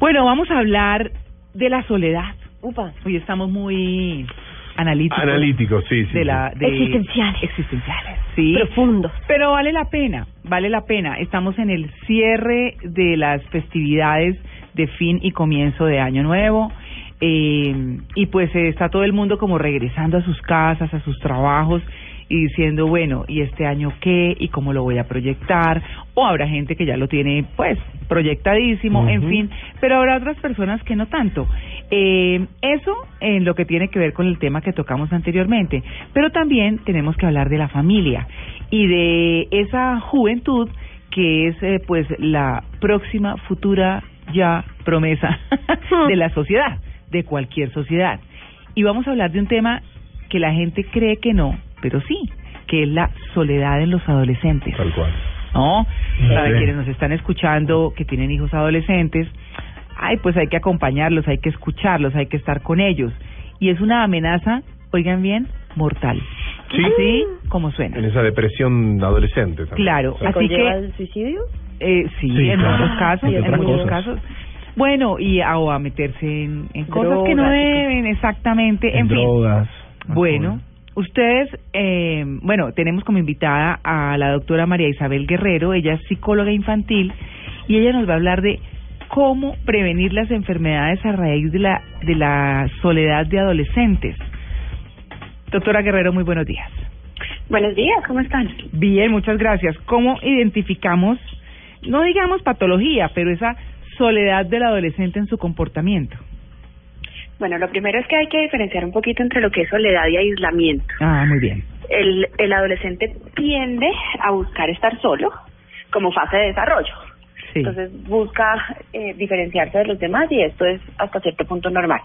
Bueno, vamos a hablar de la soledad. Upa. Hoy estamos muy analíticos. Analíticos, sí, sí. De la, de Existenciales. Existenciales, sí. Profundos. Pero vale la pena, vale la pena. Estamos en el cierre de las festividades de fin y comienzo de Año Nuevo. Eh, y pues eh, está todo el mundo como regresando a sus casas, a sus trabajos y diciendo, bueno, ¿y este año qué? ¿Y cómo lo voy a proyectar? O habrá gente que ya lo tiene, pues, proyectadísimo, en fin, pero habrá otras personas que no tanto. Eh, eso en lo que tiene que ver con el tema que tocamos anteriormente, pero también tenemos que hablar de la familia y de esa juventud que es, eh, pues, la próxima, futura, ya promesa de la sociedad, de cualquier sociedad. Y vamos a hablar de un tema que la gente cree que no, pero sí, que es la soledad en los adolescentes. Tal cual. ¿No? Para Sí. quienes nos están escuchando que tienen hijos adolescentes, ay, pues hay que acompañarlos, hay que escucharlos, hay que estar con ellos. Y es una amenaza, oigan bien, mortal. Sí. Así como suena. En esa depresión adolescente también. Claro, O sea, así ¿Conlleva que el suicidio? eh, sí, Sí, en claro. muchos casos, en muchos cosas. casos. Bueno, y a, o a meterse en, en cosas que no deben, exactamente, en, fin. drogas. Bueno, ustedes, eh, bueno, tenemos como invitada a la doctora María Isabel Guerrero, ella es psicóloga infantil y ella nos va a hablar de cómo prevenir las enfermedades a raíz de la, de la soledad de adolescentes. Doctora Guerrero, muy buenos días. Buenos días, ¿cómo están? Bien, muchas gracias. ¿Cómo identificamos, no digamos patología, pero esa soledad del adolescente en su comportamiento? Bueno, lo primero es que hay que diferenciar un poquito entre lo que es soledad y aislamiento. Ah, muy bien. El, el adolescente tiende a buscar estar solo como fase de desarrollo. Sí. Entonces busca eh, diferenciarse de los demás y esto es hasta cierto punto normal.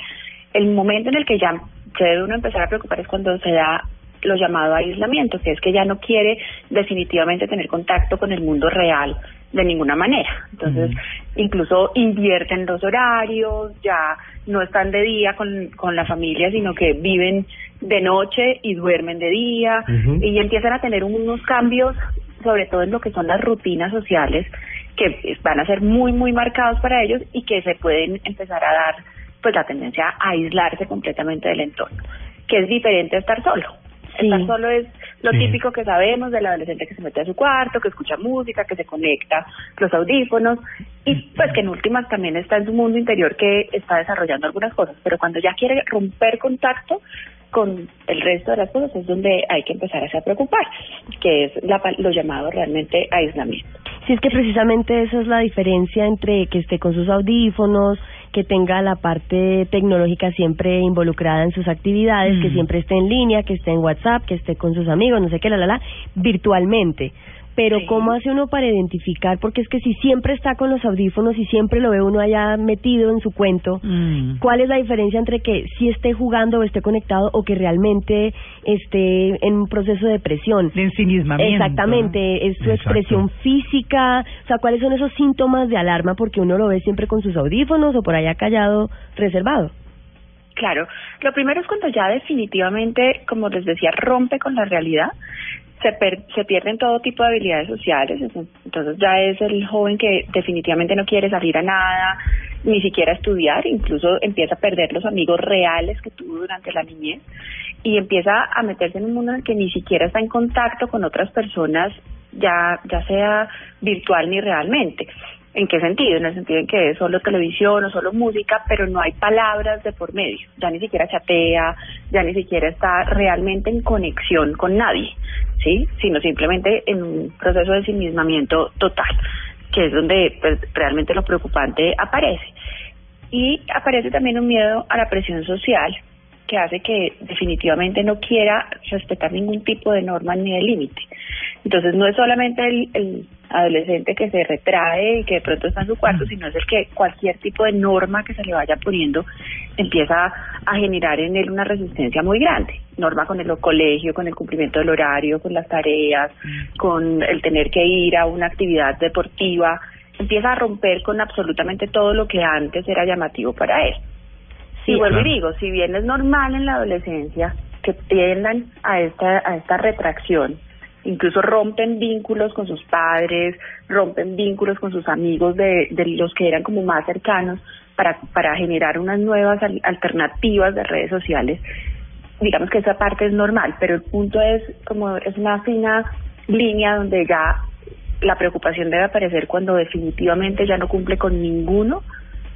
El momento en el que ya se debe uno empezar a preocupar es cuando se da lo llamado aislamiento, que es que ya no quiere definitivamente tener contacto con el mundo real de ninguna manera. Entonces, incluso invierten los horarios, ya no están de día con, con la familia, sino que viven de noche y duermen de día y empiezan a tener unos cambios, sobre todo en lo que son las rutinas sociales, que van a ser muy, muy marcados para ellos y que se pueden empezar a dar pues la tendencia a aislarse completamente del entorno, que es diferente a estar solo. Sí. Estar solo es lo Sí. típico que sabemos del adolescente que se mete a su cuarto, que escucha música, que se conecta los audífonos y pues que en últimas también está en su mundo interior que está desarrollando algunas cosas, pero cuando ya quiere romper contacto con el resto de las cosas es donde hay que empezar a preocupar, que es la, lo llamado realmente aislamiento. Si es que precisamente esa es la diferencia entre que esté con sus audífonos, que tenga la parte tecnológica siempre involucrada en sus actividades, Mm. que siempre esté en línea, que esté en WhatsApp, que esté con sus amigos, no sé qué, la, la, la, virtualmente. Pero Sí. ¿cómo hace uno para identificar? Porque es que si siempre está con los audífonos y siempre lo ve uno allá metido en su cuento, Mm. ¿Cuál es la diferencia entre que sí esté jugando o esté conectado o que realmente esté en un proceso de depresión? De ensimismamiento. Exactamente, es su Exacto. expresión física, o sea, ¿cuáles son esos síntomas de alarma? Porque uno lo ve siempre con sus audífonos o por allá callado, reservado. Claro, lo primero es cuando ya definitivamente, como les decía, rompe con la realidad, se, per- se pierden todo tipo de habilidades sociales, entonces- ya es el joven que definitivamente no quiere salir a nada, ni siquiera estudiar, incluso empieza a perder los amigos reales que tuvo durante la niñez y empieza a meterse en un mundo en el que ni siquiera está en contacto con otras personas, ya, ya sea virtual ni realmente. ¿En qué sentido? En el sentido en que es solo televisión o solo música, pero no hay palabras de por medio. Ya ni siquiera chatea, ya ni siquiera está realmente en conexión con nadie, ¿sí? Sino simplemente en un proceso de ensimismamiento total, que es donde pues, realmente lo preocupante aparece. Y aparece también un miedo a la presión social que hace que definitivamente no quiera respetar ningún tipo de norma ni de límite. Entonces no es solamente el, el adolescente que se retrae y que de pronto está en su cuarto, sino es el que cualquier tipo de norma que se le vaya poniendo empieza a generar en él una resistencia muy grande. Norma con el colegio, con el cumplimiento del horario, con las tareas, con el tener que ir a una actividad deportiva, empieza a romper con absolutamente todo lo que antes era llamativo para él. Sí, y vuelvo claro. y digo, si bien es normal en la adolescencia que tiendan a esta, a esta retracción, incluso rompen vínculos con sus padres, rompen vínculos con sus amigos de, de los que eran como más cercanos para, para generar unas nuevas al- alternativas de redes sociales. Digamos que esa parte es normal, pero el punto es como es una fina línea donde ya la preocupación debe aparecer cuando definitivamente ya no cumple con ninguno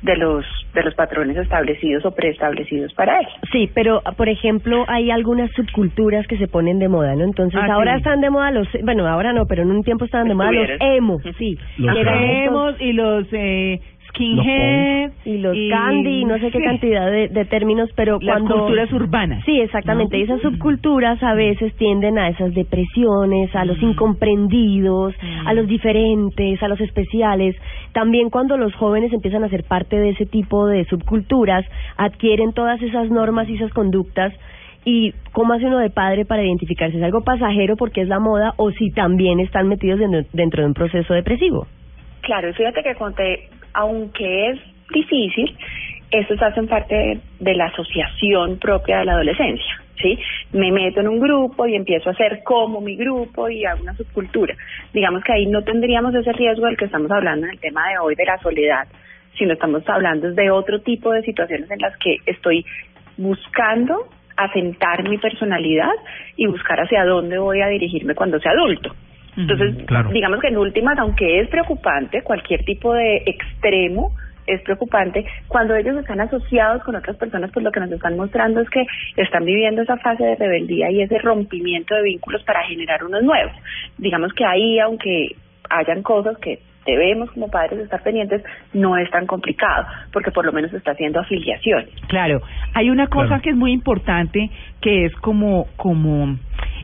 de los de los patrones establecidos o preestablecidos para él. Sí, pero por ejemplo hay algunas subculturas que se ponen de moda, ¿no? Entonces Ah, ahora sí. están de moda los, bueno, ahora no, pero en un tiempo estaban de moda los Estuvieron. emo, sí. Los Emos y los eh, skinhead y los candy, no sé qué sí, cantidad de, de términos, pero las cuando culturas urbanas. Sí, exactamente. Y esas subculturas a veces tienden a esas depresiones, a los incomprendidos, a los diferentes, a los especiales. También cuando los jóvenes empiezan a ser parte de ese tipo de subculturas, adquieren todas esas normas y esas conductas. ¿Y cómo hace uno de padre para identificarse? ¿Es algo pasajero porque es la moda o si también están metidos dentro, dentro de un proceso depresivo? Claro, y fíjate que conté, aunque es difícil, estos hacen parte de, la asociación propia de la adolescencia, ¿sí? Me meto en un grupo y empiezo a hacer como mi grupo y hago una subcultura. Digamos que ahí no tendríamos ese riesgo del que estamos hablando en el tema de hoy de la soledad, sino estamos hablando de otro tipo de situaciones en las que estoy buscando asentar mi personalidad y buscar hacia dónde voy a dirigirme cuando sea adulto. Entonces, claro. digamos que en últimas, aunque es preocupante, cualquier tipo de extremo es preocupante, cuando ellos están asociados con otras personas, pues lo que nos están mostrando es que están viviendo esa fase de rebeldía y ese rompimiento de vínculos para generar unos nuevos. Digamos que ahí, aunque hayan cosas que debemos como padres estar pendientes, no es tan complicado, porque por lo menos está haciendo afiliaciones. Claro, hay una cosa Claro. que es muy importante que es como como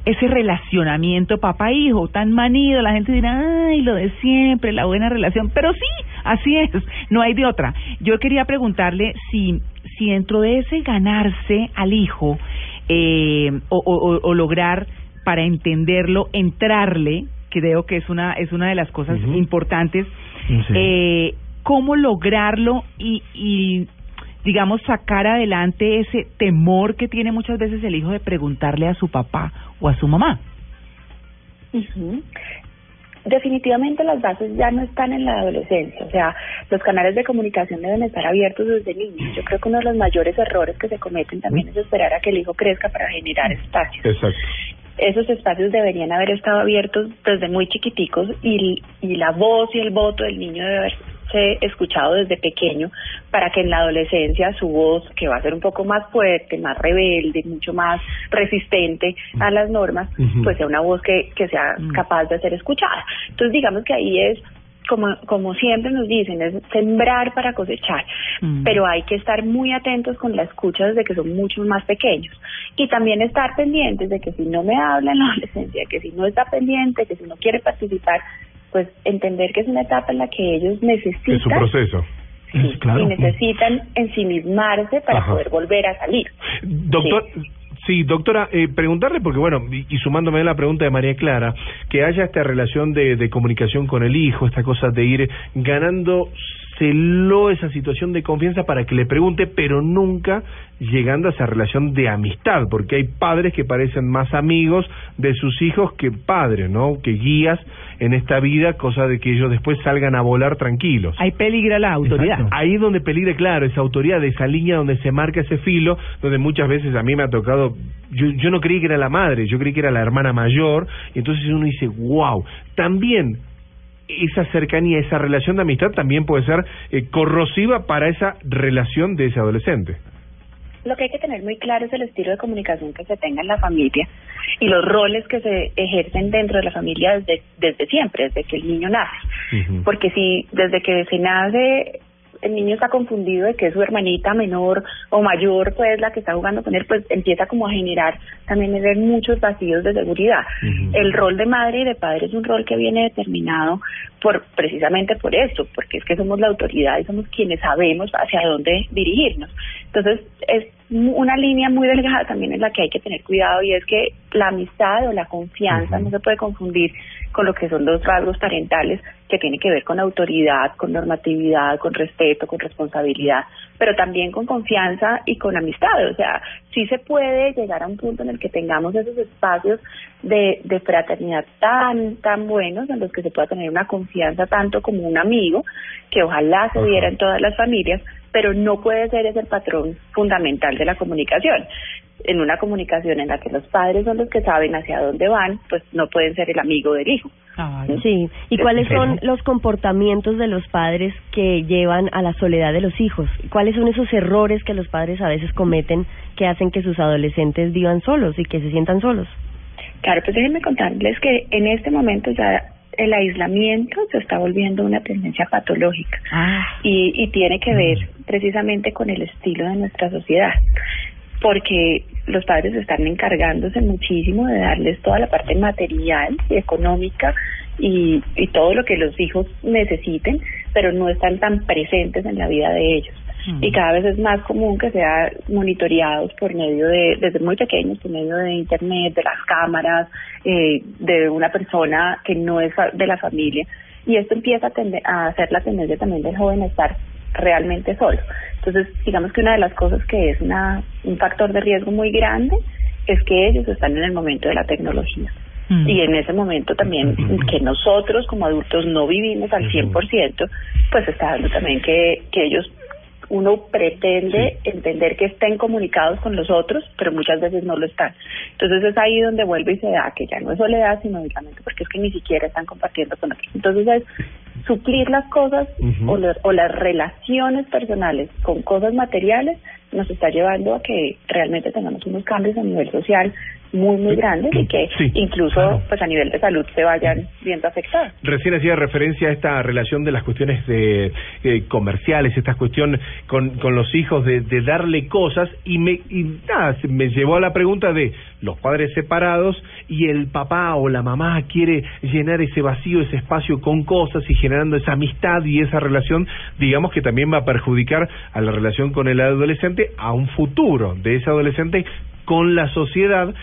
ese relacionamiento papá-hijo tan manido, la gente dirá, ay, lo de siempre, la buena relación, pero sí, así es, no hay de otra. Yo quería preguntarle si si dentro de ese ganarse al hijo eh, o, o- o lograr para entenderlo, entrarle, creo que es una es una de las cosas importantes, Sí. eh, cómo lograrlo y, y digamos sacar adelante ese temor que tiene muchas veces el hijo de preguntarle a su papá o a su mamá. Ujú. Definitivamente las bases ya no están en la adolescencia, o sea, los canales de comunicación deben estar abiertos desde niños. Yo creo que uno de los mayores errores que se cometen también es esperar a que el hijo crezca para generar espacios. Exacto. Esos espacios deberían haber estado abiertos desde muy chiquiticos y, y la voz y el voto del niño debe haberse escuchado desde pequeño para que en la adolescencia su voz, que va a ser un poco más fuerte, más rebelde, mucho más resistente a las normas, pues sea una voz que, que sea Mm. capaz de ser escuchada. Entonces digamos que ahí es como, como siempre nos dicen, es sembrar para cosechar, Mm. pero hay que estar muy atentos con la escucha desde que son mucho más pequeños y también estar pendientes de que si no me habla en la adolescencia, que si no está pendiente, que si no quiere participar, pues entender que es una etapa en la que ellos necesitan Es un proceso. sí, Es claro. y necesitan ensimismarse para Ajá. poder volver a salir. Doctor, sí, doctora, eh, preguntarle, porque bueno, y, y sumándome a la pregunta de María Clara, que haya esta relación de, de comunicación con el hijo, esta cosa de ir ganándoselo esa situación de confianza para que le pregunte, pero nunca llegando a esa relación de amistad, porque hay padres que parecen más amigos de sus hijos que padres, ¿no? Que guías en esta vida, cosa de que ellos después salgan a volar tranquilos. Hay peligra la autoridad. Exacto. Ahí es donde peligra, claro, esa autoridad, esa línea donde se marca ese filo, donde muchas veces a mí me ha tocado, yo, yo no creí que era la madre, yo creí que era la hermana mayor, y entonces uno dice, wow, también esa cercanía, esa relación de amistad también puede ser eh, corrosiva para esa relación de ese adolescente. Lo que hay que tener muy claro es el estilo de comunicación que se tenga en la familia y los roles que se ejercen dentro de la familia desde, desde siempre, desde que el niño nace. Porque si desde que se nace el niño está confundido de que es su hermanita menor o mayor, pues la que está jugando con él, pues empieza como a generar también muchos vacíos de seguridad. El rol de madre y de padre es un rol que viene determinado por precisamente por esto, porque es que somos la autoridad y somos quienes sabemos hacia dónde dirigirnos. Entonces, es una línea muy delgada también en la que hay que tener cuidado y es que la amistad o la confianza no se puede confundir con lo que son los rasgos parentales que tiene que ver con autoridad, con normatividad, con respeto, con responsabilidad, pero también con confianza y con amistad. O sea, sí se puede llegar a un punto en el que tengamos esos espacios de, de fraternidad tan, tan buenos en los que se pueda tener una confianza tanto como un amigo, que ojalá se diera en todas las familias, pero no puede ser ese el patrón fundamental de la comunicación en una comunicación en la que los padres son los que saben hacia dónde van, pues no pueden ser el amigo del hijo. Sí, ¿y cuáles son los comportamientos de los padres que llevan a la soledad de los hijos? ¿Cuáles son esos errores que los padres a veces cometen que hacen que sus adolescentes vivan solos y que se sientan solos? Claro, pues déjenme contarles que en este momento ya el aislamiento se está volviendo una tendencia patológica ah. y, y tiene que ver precisamente con el estilo de nuestra sociedad porque los padres están encargándose muchísimo de darles toda la parte material y económica y, y todo lo que los hijos necesiten, pero no están tan presentes en la vida de ellos. Y cada vez es más común que sean monitoreados por medio de, desde muy pequeños, por medio de Internet, de las cámaras, eh, de una persona que no es de la familia. Y esto empieza a, a hacer la tendencia también del joven a estar realmente solo. Entonces, digamos que una de las cosas que es una, un factor de riesgo muy grande es que ellos están en el momento de la tecnología. Mm. Y en ese momento también que nosotros como adultos no vivimos al 100%, pues está dando también que, que ellos uno pretende entender que estén comunicados con los otros, pero muchas veces no lo están. Entonces es ahí donde vuelve y se da que ya no es soledad, sino aislamiento, porque es que ni siquiera están compartiendo con otros. Entonces es suplir las cosas o, o las relaciones personales con cosas materiales nos está llevando a que realmente tengamos unos cambios a nivel social muy, muy grandes y que incluso pues a nivel de salud se vayan viendo afectados. Recién hacía referencia a esta relación de las cuestiones de, eh, comerciales, esta cuestión con, con los hijos de, de darle cosas y me, y nada, me llevó a la pregunta de los padres separados y el papá o la mamá quiere llenar ese vacío, ese espacio con cosas y generando esa amistad y esa relación, digamos que también va a perjudicar a la relación con el adolescente, a un futuro de ese adolescente con la sociedad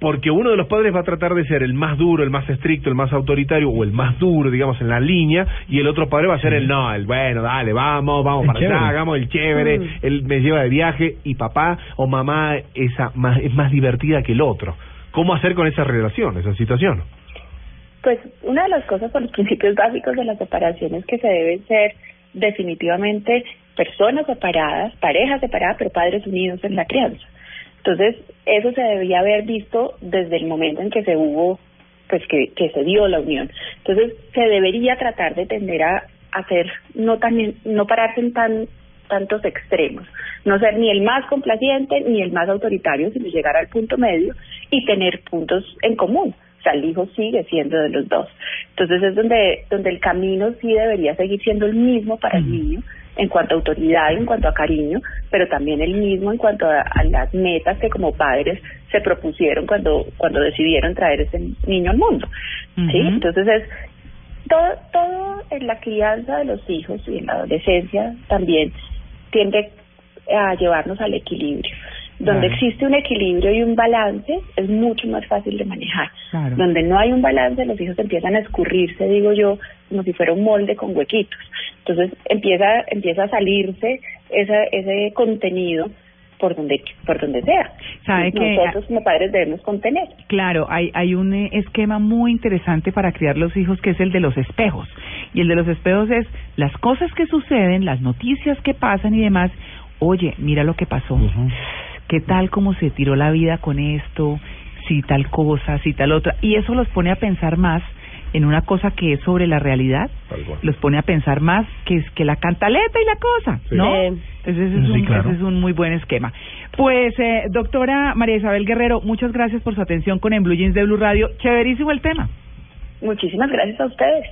porque uno de los padres va a tratar de ser el más duro, el más estricto, el más autoritario o el más duro, digamos, en la línea, y el otro padre va a ser el no, el bueno, dale, vamos, vamos para allá, hagamos el chévere, mm. él me lleva de viaje, y papá o mamá esa más, es más divertida que el otro. ¿Cómo hacer con esa relación, esa situación? Pues una de las cosas por los principios básicos de la separación es que se deben ser definitivamente personas separadas, parejas separadas, pero padres unidos en la crianza. Entonces, eso se debía haber visto desde el momento en que se hubo, pues que, que se dio la unión. Entonces, se debería tratar de tender a hacer, no tan, no pararse en tan tantos extremos, no ser ni el más complaciente ni el más autoritario, sino llegar al punto medio y tener puntos en común. O sea, el hijo sigue siendo de los dos. Entonces es donde, donde el camino sí debería seguir siendo el mismo para el niño, en cuanto a autoridad, en cuanto a cariño, pero también el mismo en cuanto a, las metas que como padres se propusieron cuando cuando decidieron traer ese niño al mundo. ¿sí? Entonces es todo todo en la crianza de los hijos y en la adolescencia también tiende a llevarnos al equilibrio. Donde existe un equilibrio y un balance, es mucho más fácil de manejar. Donde no hay un balance, los hijos empiezan a escurrirse, digo yo, como si fuera un molde con huequitos. Entonces empieza, empieza a salirse ese, ese contenido por donde por donde sea. ¿Sabe Nosotros como padres debemos contener. Claro, hay hay un eh, esquema muy interesante para criar los hijos que es el de los espejos. Y el de los espejos es las cosas que suceden, las noticias que pasan y demás. Oye, mira lo que pasó qué tal como se tiró la vida con esto, si tal cosa, si tal otra, y eso los pone a pensar más en una cosa que es sobre la realidad, los pone a pensar más que es que la cantaleta y la cosa, ¿no? Entonces ese es, un, ese es un muy buen esquema. Pues, eh, doctora María Isabel Guerrero, muchas gracias por su atención con En Blue Jeans de Blue Radio. Chéverísimo el tema. Muchísimas gracias a ustedes.